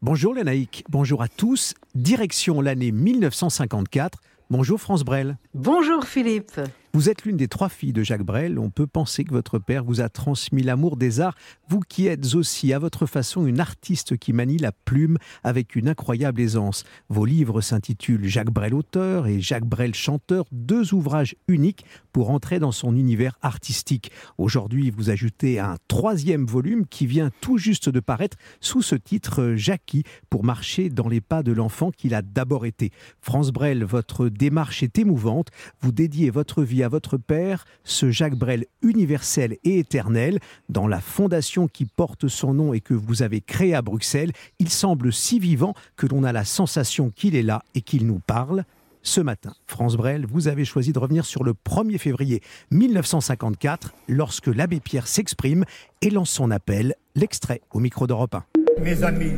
Bonjour Lénaïque, bonjour à tous. Direction l'année 1954. Bonjour France Brel. Bonjour Philippe. Vous êtes l'une des trois filles de Jacques Brel. On peut penser que votre père vous a transmis l'amour des arts. Vous qui êtes aussi, à votre façon, une artiste qui manie la plume avec une incroyable aisance. Vos livres s'intitulent Jacques Brel auteur et Jacques Brel chanteur, deux ouvrages uniques pour entrer dans son univers artistique. Aujourd'hui, vous ajoutez un troisième volume qui vient tout juste de paraître sous ce titre Jackie pour marcher dans les pas de l'enfant qu'il a d'abord été. France Brel, votre démarche est émouvante. Vous dédiez votre vie à votre père, ce Jacques Brel universel et éternel, dans la fondation qui porte son nom et que vous avez créée à Bruxelles. Il semble si vivant que l'on a la sensation qu'il est là et qu'il nous parle. Ce matin, France Brel, vous avez choisi de revenir sur le 1er février 1954, lorsque l'abbé Pierre s'exprime et lance son appel, l'extrait au micro d'Europe 1. Mes amis,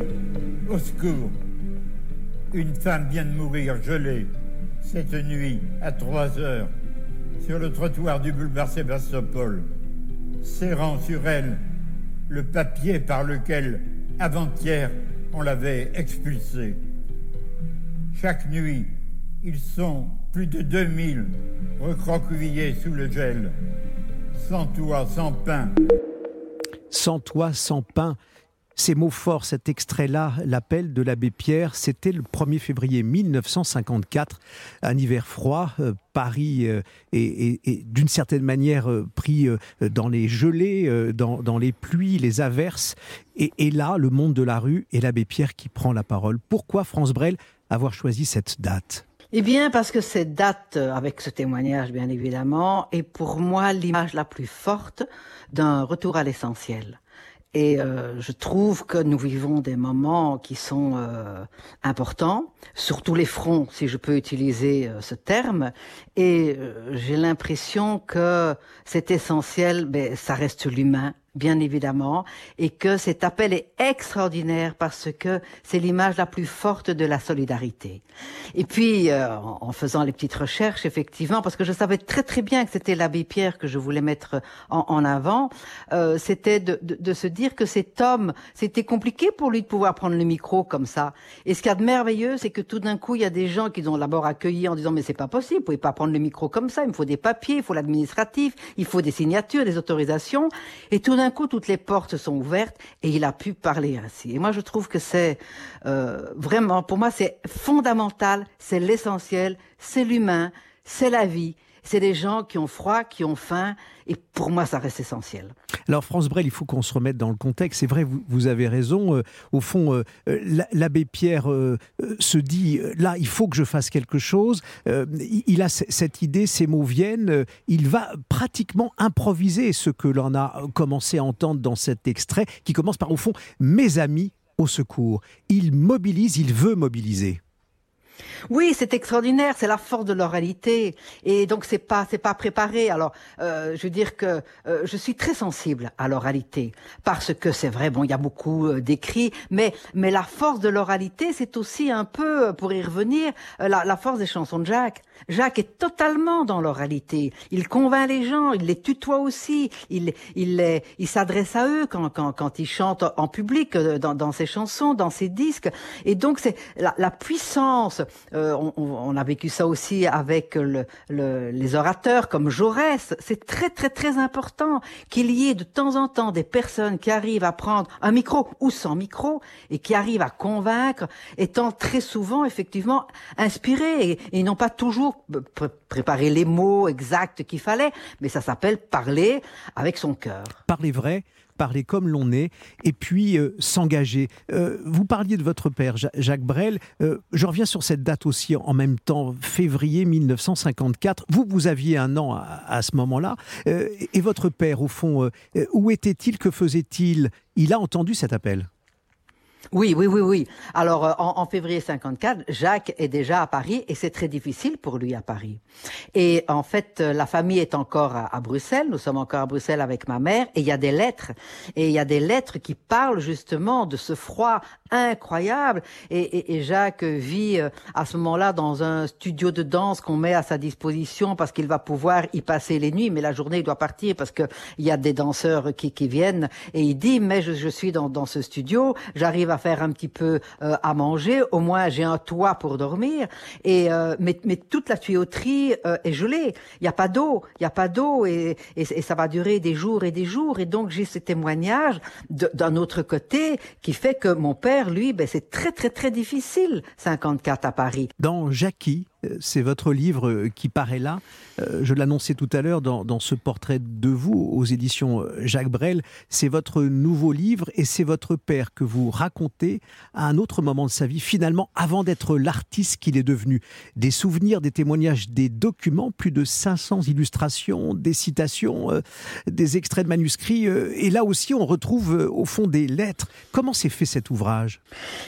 au secours. Une femme vient de mourir gelée cette nuit à 3 heures sur le trottoir du boulevard Sébastopol, serrant sur elle le papier par lequel, avant-hier, on l'avait expulsée. Chaque nuit, ils sont plus de 2000 recroquevillés sous le gel, sans toit, sans pain. Sans toit, sans pain. Ces mots forts, cet extrait-là, l'appel de l'abbé Pierre, c'était le 1er février 1954, un hiver froid. Euh, Paris euh, est, d'une certaine manière euh, pris dans les gelées, dans, les pluies, les averses. Et, là, le monde de la rue et l'abbé Pierre qui prend la parole. Pourquoi France Brel avoir choisi cette date? Eh bien, parce que cette date, avec ce témoignage, bien évidemment, est pour moi l'image la plus forte d'un retour à l'essentiel. Et euh, je trouve que nous vivons des moments qui sont euh, importants, sur tous les fronts, si je peux utiliser euh, ce terme. Et j'ai l'impression que c'est essentiel, ben, ça reste l'humain, bien évidemment, et que cet appel est extraordinaire parce que c'est l'image la plus forte de la solidarité. Et puis, euh, en faisant les petites recherches, effectivement, parce que je savais très très bien que c'était l'abbé Pierre que je voulais mettre en, avant, euh, c'était de, de, se dire que cet homme, c'était compliqué pour lui de pouvoir prendre le micro comme ça. Et ce qu'il y a de merveilleux, c'est que tout d'un coup, il y a des gens qui ont d'abord accueilli en disant mais c'est pas possible, vous pouvez pas prendre le micro comme ça, il me faut des papiers, il faut l'administratif, il faut des signatures, des autorisations, et tout d'un coup, toutes les portes sont ouvertes et il a pu parler ainsi. Et moi, je trouve que c'est euh, vraiment, pour moi, c'est fondamental, c'est l'essentiel, c'est l'humain, c'est la vie. C'est des gens qui ont froid, qui ont faim, et pour moi, ça reste essentiel. Alors, France Brel, il faut qu'on se remette dans le contexte. C'est vrai, vous, avez raison. Euh, au fond, euh, euh, l'abbé Pierre se dit là, il faut que je fasse quelque chose. il a cette idée, ces mots viennent. il va pratiquement improviser ce que l'on a commencé à entendre dans cet extrait, qui commence par, au fond, mes amis au secours. Il mobilise, il veut mobiliser. Oui, c'est extraordinaire, c'est la force de l'oralité et donc c'est pas c'est pas préparé. Alors euh, je veux dire que euh, je suis très sensible à l'oralité parce que c'est vrai, bon, il y a beaucoup euh, d'écrits, mais mais la force de l'oralité, c'est aussi un peu pour y revenir la, la, force des chansons de Jacques. Jacques est totalement dans l'oralité. Il convainc les gens, il les tutoie aussi, il il les, il s'adresse à eux quand quand quand il chante en public dans, dans ses chansons, dans ses disques et donc c'est la, la puissance euh, on, a vécu ça aussi avec les orateurs comme Jaurès. C'est très très très important qu'il y ait de temps en temps des personnes qui arrivent à prendre un micro ou sans micro et qui arrivent à convaincre, étant très souvent effectivement inspirés et, et n'ont pas toujours préparé les mots exacts qu'il fallait, mais ça s'appelle parler avec son cœur. Parler vrai, parler comme l'on est et puis euh, s'engager. Euh, vous parliez de votre père, Jacques Brel. Euh, je reviens sur cette date aussi en même temps, février 1954. Vous, vous aviez un an à, ce moment-là. et votre père, au fond, où était-il Que faisait-il? Il a entendu cet appel? Oui, oui, oui, oui. Alors, euh, en, février 54, Jacques est déjà à Paris et c'est très difficile pour lui à Paris. Et en fait, euh, la famille est encore à, Bruxelles. Nous sommes encore à Bruxelles avec ma mère et il y a des lettres. Et il y a des lettres qui parlent justement de ce froid incroyable. Et, Jacques vit euh, à ce moment-là dans un studio de danse qu'on met à sa disposition parce qu'il va pouvoir y passer les nuits. Mais la journée, il doit partir parce qu'il y a des danseurs qui, viennent. Et il dit, mais je, suis dans, dans ce studio, j'arrive à faire un petit peu euh, à manger, au moins j'ai un toit pour dormir. Et euh, mais, mais, toute la tuyauterie euh, est gelée. Il n'y a pas d'eau, il n'y a pas d'eau et, et, et, ça va durer des jours et des jours. Et donc j'ai ce témoignage d'un autre côté qui fait que mon père, lui, ben, c'est très très très difficile. 54 à Paris. Dans Jackie, c'est votre livre euh, qui paraît là. Euh, je l'annonçais tout à l'heure dans, ce portrait de vous aux éditions euh, Jacques Brel. C'est votre nouveau livre et c'est votre père que vous racontez à un autre moment de sa vie, finalement, avant d'être l'artiste qu'il est devenu. Des souvenirs, des témoignages, des documents, plus de 500 illustrations, des citations, des extraits de manuscrits. et là aussi, on retrouve au fond des lettres. Comment s'est fait cet ouvrage?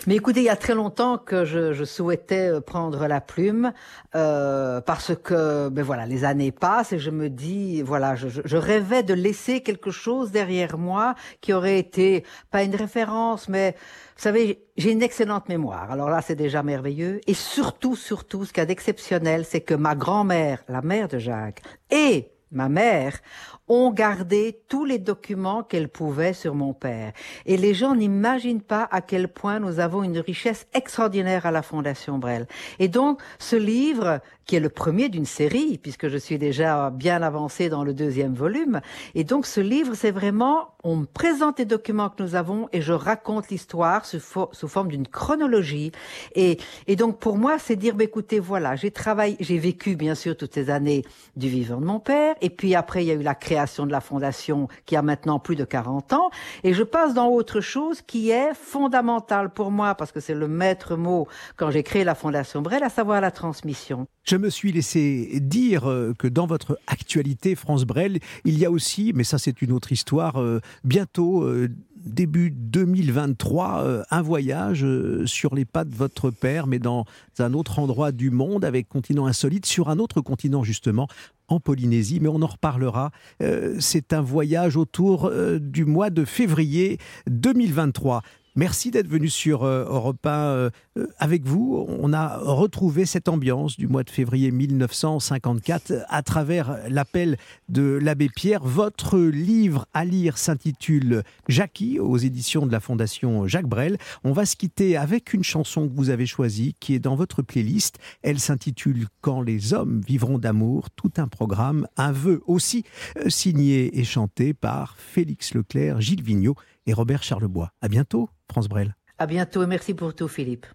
Mais écoutez, il y a très longtemps que je, je souhaitais prendre la plume euh, parce que ben voilà, les années passent et je me dis voilà, je, je, rêvais de laisser quelque chose derrière moi qui aurait été pas une référence, mais vous savez, j'ai une excellente mémoire. Alors là, c'est déjà merveilleux. Et surtout, surtout, ce qu'il y a d'exceptionnel, c'est que ma grand-mère, la mère de Jacques, et ma mère, ont gardé tous les documents qu'elle pouvait sur mon père. Et les gens n'imaginent pas à quel point nous avons une richesse extraordinaire à la Fondation Brel. Et donc, ce livre, qui est le premier d'une série, puisque je suis déjà bien avancé dans le deuxième volume, et donc ce livre, c'est vraiment, on me présente les documents que nous avons et je raconte l'histoire sous, sous, forme d'une chronologie. Et, et donc, pour moi, c'est dire, bah, écoutez, voilà, j'ai travaillé, j'ai vécu, bien sûr, toutes ces années du vivant de mon père, et puis après, il y a eu la création de la fondation qui a maintenant plus de 40 ans. Et je passe dans autre chose qui est fondamentale pour moi, parce que c'est le maître mot quand j'ai créé la fondation Brel, à savoir la transmission. Je me suis laissé dire euh, que dans votre actualité France Brel, il y a aussi, mais ça c'est une autre histoire, euh, bientôt euh, début 2023 un voyage sur les pas de votre père, mais dans un autre endroit du monde, avec continent insolite, sur un autre continent justement, en Polynésie, mais on en reparlera. C'est un voyage autour du mois de février 2023. Merci d'être venu sur euh, Europe 1 euh, euh, avec vous. On a retrouvé cette ambiance du mois de février 1954 à travers l'appel de l'abbé Pierre. Votre livre à lire s'intitule Jackie aux éditions de la Fondation Jacques Brel. On va se quitter avec une chanson que vous avez choisie qui est dans votre playlist. Elle s'intitule Quand les hommes vivront d'amour, tout un programme, un vœu aussi signé et chanté par Félix Leclerc, Gilles Vigneault et Robert Charlebois. À bientôt, France Brel. À bientôt et merci pour tout, Philippe.